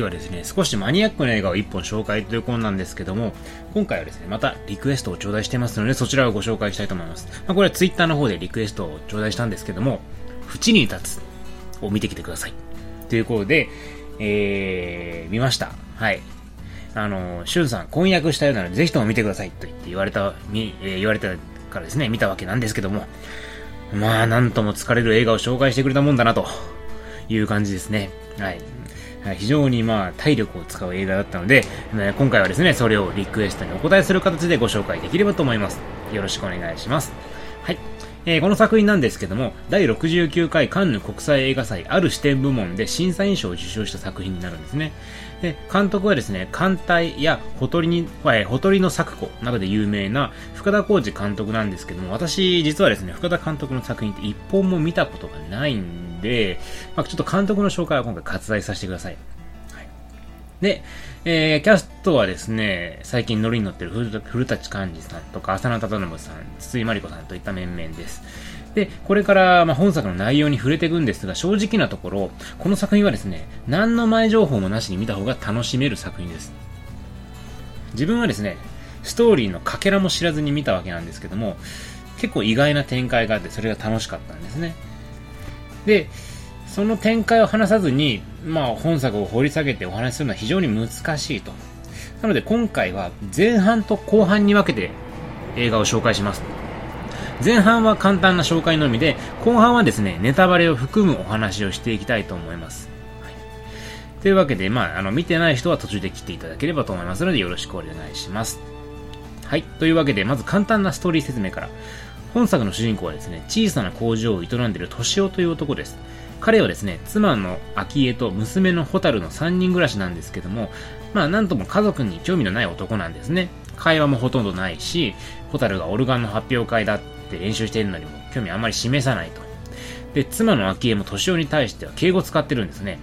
次はですね、少しマニアックな映画を1本紹介ということなんですけども、今回はですね、またリクエストを頂戴してますので、そちらをご紹介したいと思います。まあ、これは Twitter の方でリクエストを頂戴したんですけども、縁に立つを見てきてください。ということで、えー、見ました。はい。あの、しゅんさん、婚約したようなので、ぜひとも見てくださいと言って言われた、み、えー、言われたからですね、見たわけなんですけども、まあ、なんとも疲れる映画を紹介してくれたもんだな、という感じですね。はい。非常にまあ体力を使う映画だったので、今回はですね、それをリクエストにお答えする形でご紹介できればと思います。よろしくお願いします。えー、この作品なんですけども、第69回カンヌ国際映画祭ある視点部門で審査員賞を受賞した作品になるんですね。で、監督はですね、艦隊やほとりに、えー、ほとりの作庫などで有名な深田浩二監督なんですけども、私実はですね、深田監督の作品って一本も見たことがないんで、まあ、ちょっと監督の紹介は今回割愛させてください。で、えー、キャストはですね、最近ノリに乗ってる古舘寛治さんとか浅野忠信さん、筒井真理子さんといった面々です。で、これから、まあ、本作の内容に触れていくんですが、正直なところ、この作品はですね、何の前情報もなしに見た方が楽しめる作品です。自分はですね、ストーリーのかけらも知らずに見たわけなんですけども、結構意外な展開があって、それが楽しかったんですね。で、その展開を話さずに、まあ、本作を掘り下げてお話しするのは非常に難しいと。なので今回は前半と後半に分けて映画を紹介します。前半は簡単な紹介のみで、後半はですね、ネタバレを含むお話をしていきたいと思います。はい、というわけで、まあ、あの、見てない人は途中で切っていただければと思いますので、よろしくお願いします。はい。というわけで、まず簡単なストーリー説明から。本作の主人公はですね、小さな工場を営んでいる敏夫という男です。彼はですね、妻の昭恵と娘の蛍の3人暮らしなんですけども、まあなんとも家族に興味のない男なんですね。会話もほとんどないし、蛍がオルガンの発表会だって練習しているのにも興味あんまり示さないと。で、妻の昭恵も年男に対しては敬語使ってるんですね。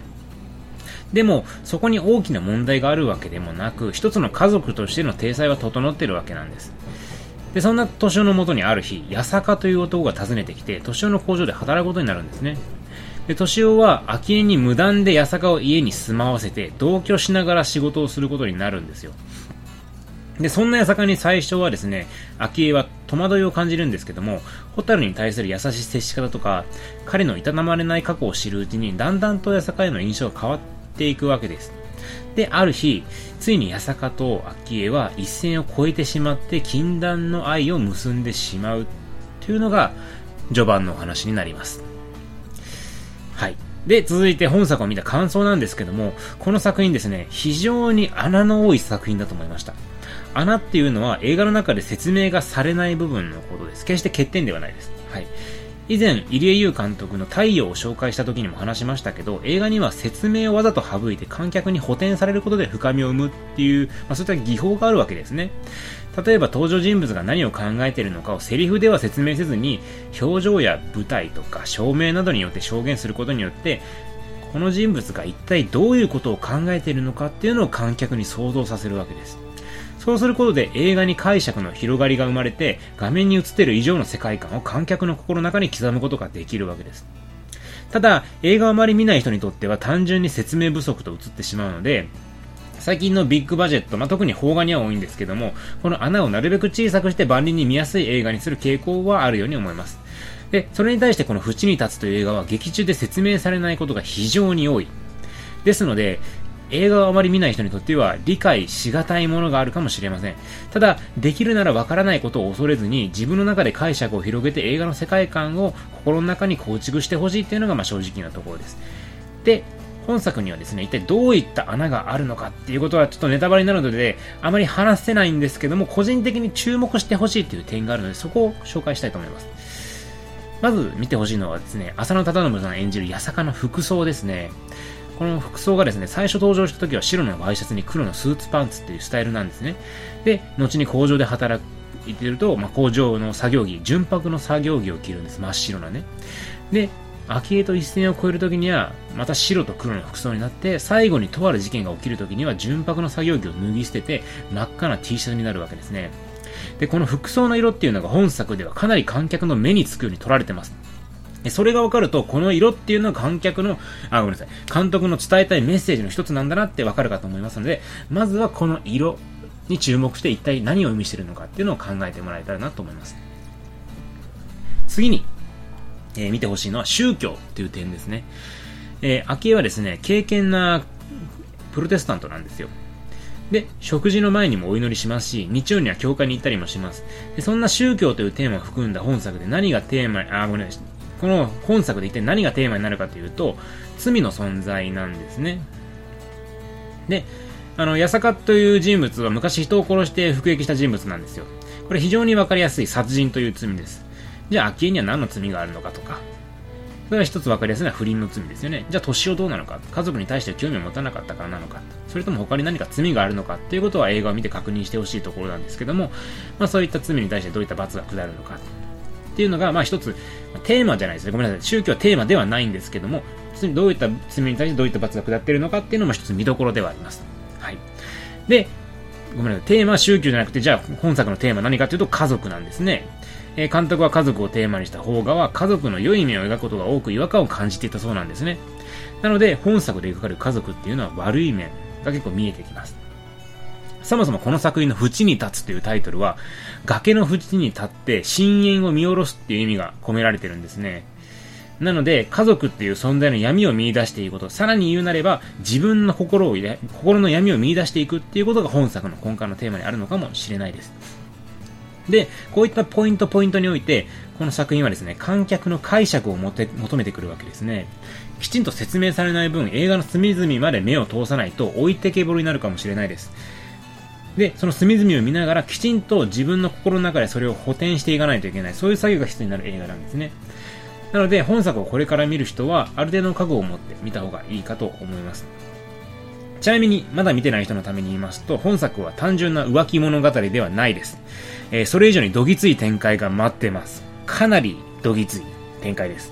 でも、そこに大きな問題があるわけでもなく、一つの家族としての体裁は整ってるわけなんです。で、そんな年男のもとにある日、八坂という男が訪ねてきて、年男の工場で働くことになるんですね。で、敏夫は昭恵に無断で八坂を家に住まわせて同居しながら仕事をすることになるんですよ。で、そんな八坂に最初はですね、昭恵は戸惑いを感じるんですけども、蛍に対する優しい接し方とか、彼のいたたまれない過去を知るうちに、だんだんと八坂への印象が変わっていくわけです。で、ある日、ついに八坂と昭恵は一線を越えてしまって禁断の愛を結んでしまうというのが序盤のお話になります。で、続いて本作を見た感想なんですけども、この作品ですね、非常に穴の多い作品だと思いました。穴っていうのは映画の中で説明がされない部分のことです。決して欠点ではないです。はい。以前、入江優監督の太陽を紹介した時にも話しましたけど、映画には説明をわざと省いて観客に補填されることで深みを生むっていう、まあ、そういった技法があるわけですね。例えば登場人物が何を考えているのかをセリフでは説明せずに、表情や舞台とか照明などによって証言することによって、この人物が一体どういうことを考えているのかっていうのを観客に想像させるわけです。そうすることで映画に解釈の広がりが生まれて、画面に映っている以上の世界観を観客の心の中に刻むことができるわけです。ただ、映画をあまり見ない人にとっては単純に説明不足と映ってしまうので、最近のビッグバジェット、まあ、特に邦画には多いんですけども、この穴をなるべく小さくして万人に見やすい映画にする傾向はあるように思います。で、それに対してこの縁に立つという映画は劇中で説明されないことが非常に多い。ですので、映画をあまり見ない人にとっては理解しがたいものがあるかもしれません。ただ、できるならわからないことを恐れずに自分の中で解釈を広げて映画の世界観を心の中に構築してほしいっていうのがまあ正直なところです。で、本作にはですね、一体どういった穴があるのかっていうことはちょっとネタバレになるので、あまり話せないんですけども、個人的に注目してほしいという点があるので、そこを紹介したいと思います。まず見てほしいのはですね、浅野忠信さん演じる八坂の服装ですね。この服装がですね、最初登場した時は白のワイシャツに黒のスーツパンツっていうスタイルなんですね。で、後に工場で働いてると、まあ、工場の作業着、純白の作業着を着るんです。真っ白なね。で、昭恵と一線を越えるときには、また白と黒の服装になって、最後にとある事件が起きるときには、純白の作業着を脱ぎ捨てて、真っ赤な T シャツになるわけですね。で、この服装の色っていうのが本作ではかなり観客の目につくように撮られてます。それが分かると、この色っていうのは観客の、あ、ごめんなさい、監督の伝えたいメッセージの一つなんだなって分かるかと思いますので、まずはこの色に注目して一体何を意味してるのかっていうのを考えてもらえたらなと思います。次に、えー、見てほしいのは宗教っていう点ですね。えー、昭恵はですね、敬虔なプロテスタントなんですよ。で、食事の前にもお祈りしますし、日曜には教会に行ったりもします。でそんな宗教というテーマを含んだ本作で何がテーマ、あ、ごめんなさい。この本作で一体何がテーマになるかというと、罪の存在なんですね。で、あの、八坂という人物は昔人を殺して服役した人物なんですよ。これ非常にわかりやすい殺人という罪です。じゃあ、昭恵には何の罪があるのかとか、それは一つ分かりやすいのは不倫の罪ですよね。じゃあ、年をどうなのか、家族に対して興味を持たなかったからなのか、それとも他に何か罪があるのかっていうことは映画を見て確認してほしいところなんですけども、まあそういった罪に対してどういった罰が下るのかっていうのが、まあ一つ、テーマじゃないですね。ごめんなさい。宗教はテーマではないんですけども、どういった罪に対してどういった罰が下っているのかっていうのも一つ見どころではあります。はい。で、ごめんなさい。テーマは宗教じゃなくて、じゃあ本作のテーマは何かというと家族なんですね。え監督は家族をテーマにした邦画は家族の良い面を描くことが多く違和感を感じていたそうなんですね。なので、本作で描かれる家族っていうのは悪い面が結構見えてきます。そもそもこの作品の縁に立つというタイトルは、崖の縁に立って深淵を見下ろすっていう意味が込められてるんですね。なので、家族っていう存在の闇を見出していくこと、さらに言うなれば、自分の心を心の闇を見出していくっていうことが本作の根幹のテーマにあるのかもしれないです。で、こういったポイントポイントにおいて、この作品はですね、観客の解釈を求めてくるわけですね。きちんと説明されない分、映画の隅々まで目を通さないと置いてけぼりになるかもしれないです。で、その隅々を見ながらきちんと自分の心の中でそれを補填していかないといけない。そういう作業が必要になる映画なんですね。なので、本作をこれから見る人は、ある程度の覚悟を持って見た方がいいかと思います。ちなみに、まだ見てない人のために言いますと、本作は単純な浮気物語ではないです。えー、それ以上にどぎつい展開が待ってます。かなりどぎつい展開です。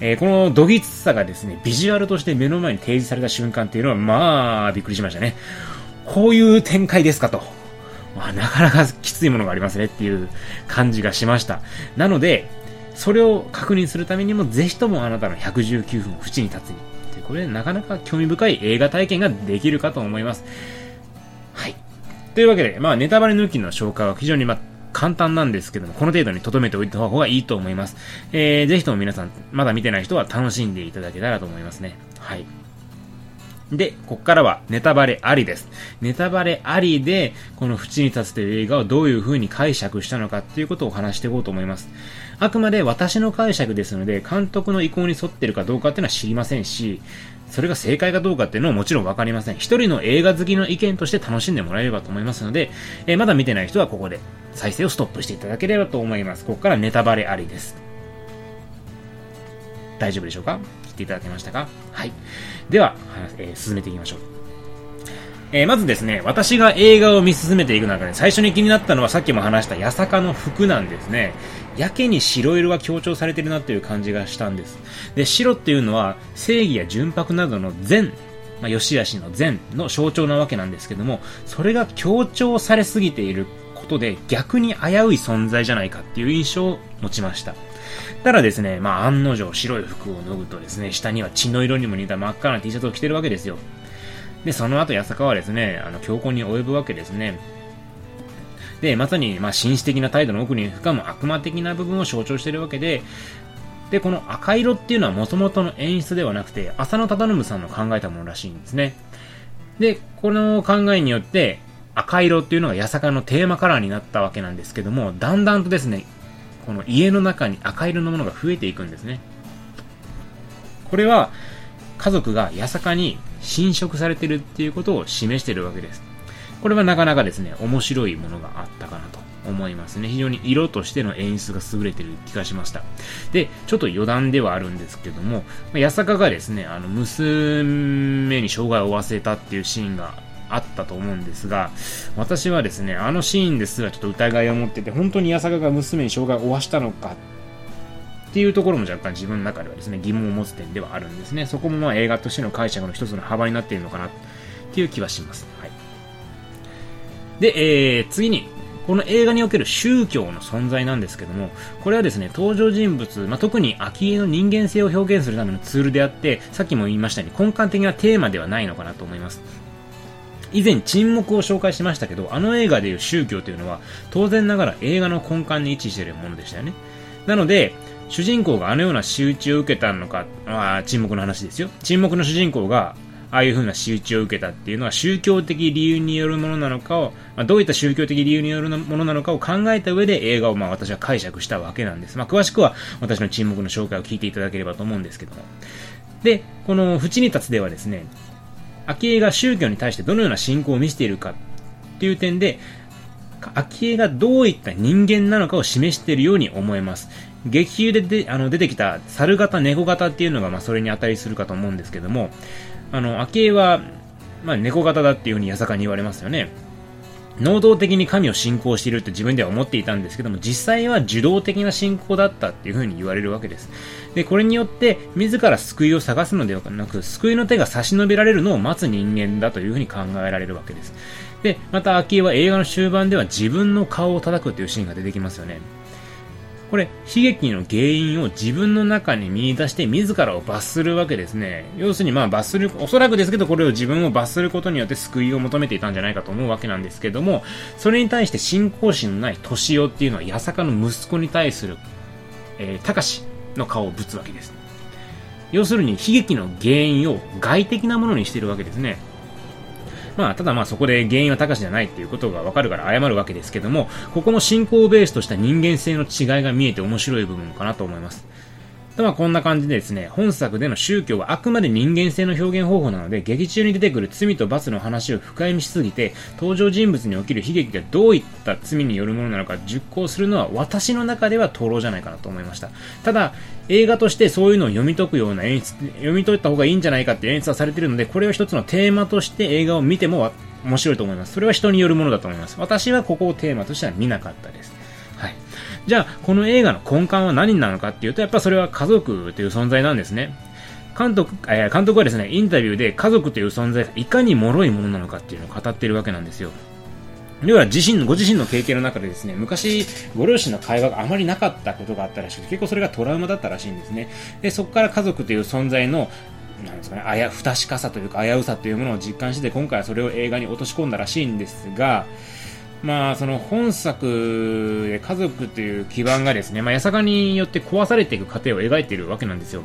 えー、このどぎつさがですね、ビジュアルとして目の前に提示された瞬間っていうのは、まあ、びっくりしましたね。こういう展開ですかと。まあ、なかなかきついものがありますねっていう感じがしました。なので、それを確認するためにも、ぜひともあなたの119分を縁に立つに。これ、なかなか興味深い映画体験ができるかと思います。というわけで、まあ、ネタバレ抜きの紹介は非常に、まあ、簡単なんですけども、この程度に留めておいた方がいいと思います。えー、ぜひとも皆さん、まだ見てない人は楽しんでいただけたらと思いますね。はい。で、こっからはネタバレありです。ネタバレありで、この縁に立つという映画をどういう風に解釈したのかっていうことをお話していこうと思います。あくまで私の解釈ですので、監督の意向に沿ってるかどうかっていうのは知りませんし、それが正解かどうかっていうのももちろんわかりません。一人の映画好きの意見として楽しんでもらえればと思いますので、えー、まだ見てない人はここで再生をストップしていただければと思います。ここからネタバレありです。大丈夫でしょうか？聞いていただけましたか？はい。では、えー、進めていきましょう。えー、まずですね、私が映画を見進めていく中で最初に気になったのはさっきも話した八坂の服なんですね。やけに白色が強調されてるなっていう感じがしたんです。で、白っていうのは正義や純白などの善、まあ、吉しの善の象徴なわけなんですけども、それが強調されすぎていることで逆に危うい存在じゃないかっていう印象を持ちました。ただですね、まあ案の定白い服を脱ぐとですね、下には血の色にも似た真っ赤な T シャツを着てるわけですよ。で、その後、八坂はですね、あの、強行に及ぶわけですね。で、まさに、まあ、紳士的な態度の奥に深む悪魔的な部分を象徴しているわけで、で、この赤色っていうのは元々の演出ではなくて、浅野忠信さんの考えたものらしいんですね。で、この考えによって、赤色っていうのが八坂のテーマカラーになったわけなんですけども、だんだんとですね、この家の中に赤色のものが増えていくんですね。これは、家族が八坂に侵食されてるっていうことを示してるわけです。これはなかなかですね、面白いものがあったかなと思いますね。非常に色としての演出が優れてる気がしました。で、ちょっと余談ではあるんですけども、八坂がですね、あの、娘に障害を負わせたっていうシーンがあったと思うんですが、私はですね、あのシーンですらちょっと疑いを持ってて、本当に八坂が娘に障害を負わしたのかっていうところも若干自分の中ではですね、疑問を持つ点ではあるんですね。そこもまあ映画としての解釈の一つの幅になっているのかなっていう気はします。はい。で、えー、次に、この映画における宗教の存在なんですけども、これはですね、登場人物、まあ、特に昭恵の人間性を表現するためのツールであって、さっきも言いましたように根幹的なテーマではないのかなと思います。以前沈黙を紹介しましたけど、あの映画でいう宗教というのは、当然ながら映画の根幹に位置しているものでしたよね。なので、主人公があのような仕打ちを受けたのか、あ沈黙の話ですよ。沈黙の主人公がああいう風な仕打ちを受けたっていうのは宗教的理由によるものなのかを、まあ、どういった宗教的理由によるものなのかを考えた上で映画をまあ私は解釈したわけなんです。まあ、詳しくは私の沈黙の紹介を聞いていただければと思うんですけども。で、この縁に立つではですね、昭恵が宗教に対してどのような信仰を見せているかっていう点で、昭恵がどういった人間なのかを示しているように思えます。劇中でであの出てきた猿型、猫型っていうのがまあそれに値するかと思うんですけども、あの、昭恵は、まあ、猫型だっていうふうに八坂に言われますよね。能動的に神を信仰しているって自分では思っていたんですけども、実際は受動的な信仰だったっていうふうに言われるわけです。で、これによって、自ら救いを探すのではなく、救いの手が差し伸べられるのを待つ人間だというふうに考えられるわけです。で、また、昭恵は映画の終盤では自分の顔を叩くというシーンが出てきますよね。これ、悲劇の原因を自分の中に見出して自らを罰するわけですね。要するにまあ罰する、おそらくですけどこれを自分を罰することによって救いを求めていたんじゃないかと思うわけなんですけども、それに対して信仰心のない敏夫っていうのは八坂の息子に対する、えー、高しの顔をぶつわけです。要するに悲劇の原因を外的なものにしてるわけですね。まあ、ただまあそこで原因は高しじゃないっていうことがわかるから謝るわけですけども、ここの信仰をベースとした人間性の違いが見えて面白い部分かなと思います。まあこんな感じでですね、本作での宗教はあくまで人間性の表現方法なので、劇中に出てくる罪と罰の話を深読みしすぎて、登場人物に起きる悲劇がどういった罪によるものなのか熟考するのは私の中では灯籠じゃないかなと思いました。ただ、映画としてそういうのを読み解くような演出、読み解いた方がいいんじゃないかって演出はされているので、これを一つのテーマとして映画を見ても面白いと思います。それは人によるものだと思います。私はここをテーマとしては見なかったです。じゃあ、この映画の根幹は何なのかっていうと、やっぱそれは家族という存在なんですね。監督、えー、監督はですね、インタビューで家族という存在がいかに脆いものなのかっていうのを語っているわけなんですよ。要は自身、ご自身の経験の中でですね、昔、ご両親の会話があまりなかったことがあったらしくて、結構それがトラウマだったらしいんですね。で、そこから家族という存在の、なんですかね、あや、不確かさというか危うさというものを実感して、今回はそれを映画に落とし込んだらしいんですが、まあ、その本作で家族という基盤がですね、まあ、八坂によって壊されていく過程を描いているわけなんですよ。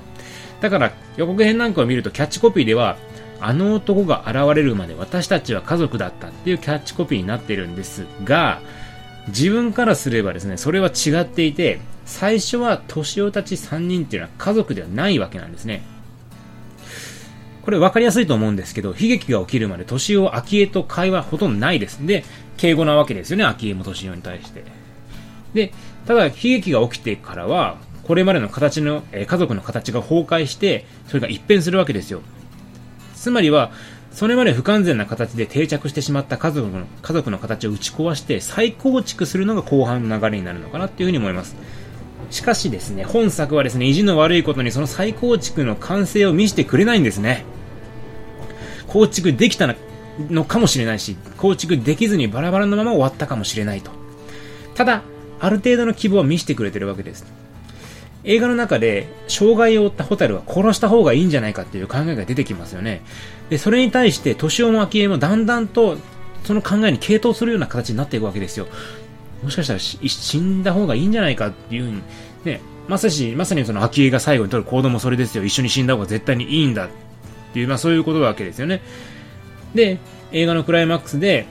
だから予告編なんかを見るとキャッチコピーでは、あの男が現れるまで私たちは家族だったっていうキャッチコピーになっているんですが、自分からすればですね、それは違っていて、最初は年男たち3人っていうのは家族ではないわけなんですね。これ分かりやすいと思うんですけど、悲劇が起きるまで年男昭恵と会話ほとんどないです。で、敬語なわけですよね、昭恵も年男に対して。で、ただ悲劇が起きてからは、これまでの形の、え、家族の形が崩壊して、それが一変するわけですよ。つまりは、それまで不完全な形で定着してしまった家族の、家族の形を打ち壊して再構築するのが後半の流れになるのかなっていうふうに思います。しかしですね、本作はですね、意地の悪いことにその再構築の完成を見せてくれないんですね。構築できたのかもしれないし、構築できずにバラバラのまま終わったかもしれないと。ただ、ある程度の希望は見せてくれてるわけです。映画の中で、障害を負ったホタルは殺した方がいいんじゃないかっていう考えが出てきますよね。で、それに対して、年尾も昭恵もだんだんと、その考えに傾倒するような形になっていくわけですよ。もしかしたら死んだ方がいいんじゃないかっていうふうに、ね、まさし、まさにその昭恵が最後に取る行動もそれですよ。一緒に死んだ方が絶対にいいんだっていう、まあそういうことなわけですよね。で、映画のクライマックスで、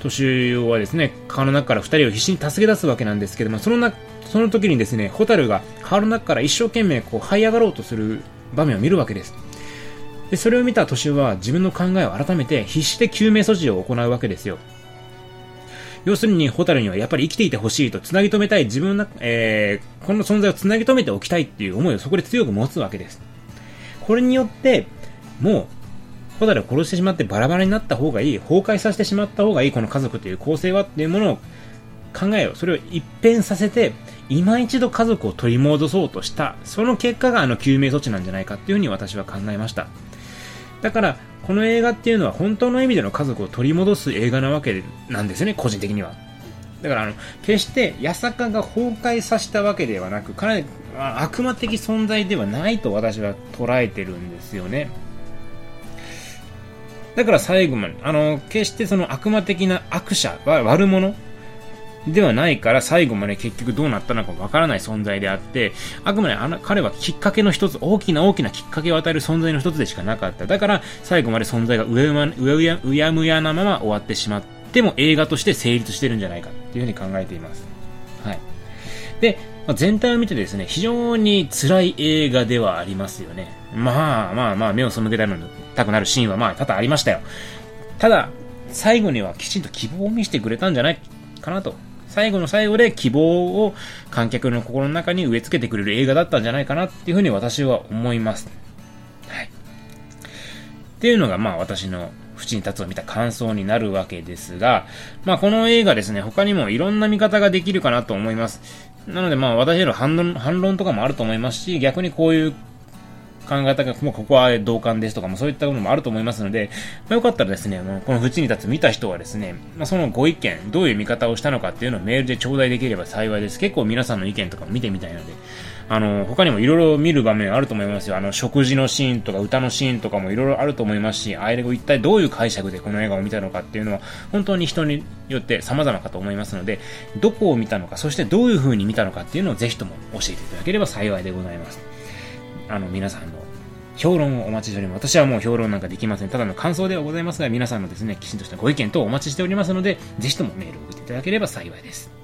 年男はですね、川の中から二人を必死に助け出すわけなんですけども、そのな、その時にですね、ホタルが川の中から一生懸命こう這い上がろうとする場面を見るわけです。で、それを見た年は自分の考えを改めて必死で救命措置を行うわけですよ。要するに、ホタルにはやっぱり生きていてほしいと、繋ぎ止めたい、自分の、えー、この存在を繋ぎ止めておきたいっていう思いをそこで強く持つわけです。これによって、もう、ホタルを殺してしまってバラバラになった方がいい、崩壊させてしまった方がいい、この家族という構成はっていうものを考えを、それを一変させて、今一度家族を取り戻そうとした、その結果があの救命措置なんじゃないかっていうふうに私は考えました。だから、この映画っていうのは本当の意味での家族を取り戻す映画なわけなんですよね、個人的には。だからあの、決して八坂が崩壊させたわけではなく、かなり悪魔的存在ではないと私は捉えてるんですよね。だから最後まで、あの、決してその悪魔的な悪者、悪者ではないから最後まで結局どうなったのかわからない存在であって、あくまであの彼はきっかけの一つ、大きな大きなきっかけを与える存在の一つでしかなかった。だから最後まで存在がうやうやうやうやむやなまま終わってしまっても映画として成立してるんじゃないかっていうふうに考えています。はい。で、まあ、全体を見てですね、非常に辛い映画ではありますよね。まあまあまあ、目を背けたくなるシーンはまあ多々ありましたよ。ただ、最後にはきちんと希望を見せてくれたんじゃないかなと最後の最後で希望を観客の心の中に植え付けてくれる映画だったんじゃないかなっていうふうに私は思います。はい。っていうのがまあ私の縁に立つを見た感想になるわけですが、まあこの映画ですね、他にもいろんな見方ができるかなと思います。なのでまあ私への反論、反論とかもあると思いますし、逆にこういう考え方が、もうここは同感ですとかもそういったものもあると思いますので、まあ、よかったらですね、もうこの縁に立つ見た人はですね、まあ、そのご意見、どういう見方をしたのかっていうのをメールで頂戴できれば幸いです。結構皆さんの意見とかも見てみたいので、あの、他にもいろいろ見る場面あると思いますよ。あの、食事のシーンとか歌のシーンとかもいろいろあると思いますし、あれを一体どういう解釈でこの映画を見たのかっていうのは、本当に人によって様々かと思いますので、どこを見たのか、そしてどういう風に見たのかっていうのをぜひとも教えていただければ幸いでございます。あの、皆さんの評論をお待ちしております。私はもう評論なんかできません。ただの感想ではございますが、皆さんのですね、きちんとしたご意見等をお待ちしておりますので、ぜひともメールを送っていただければ幸いです。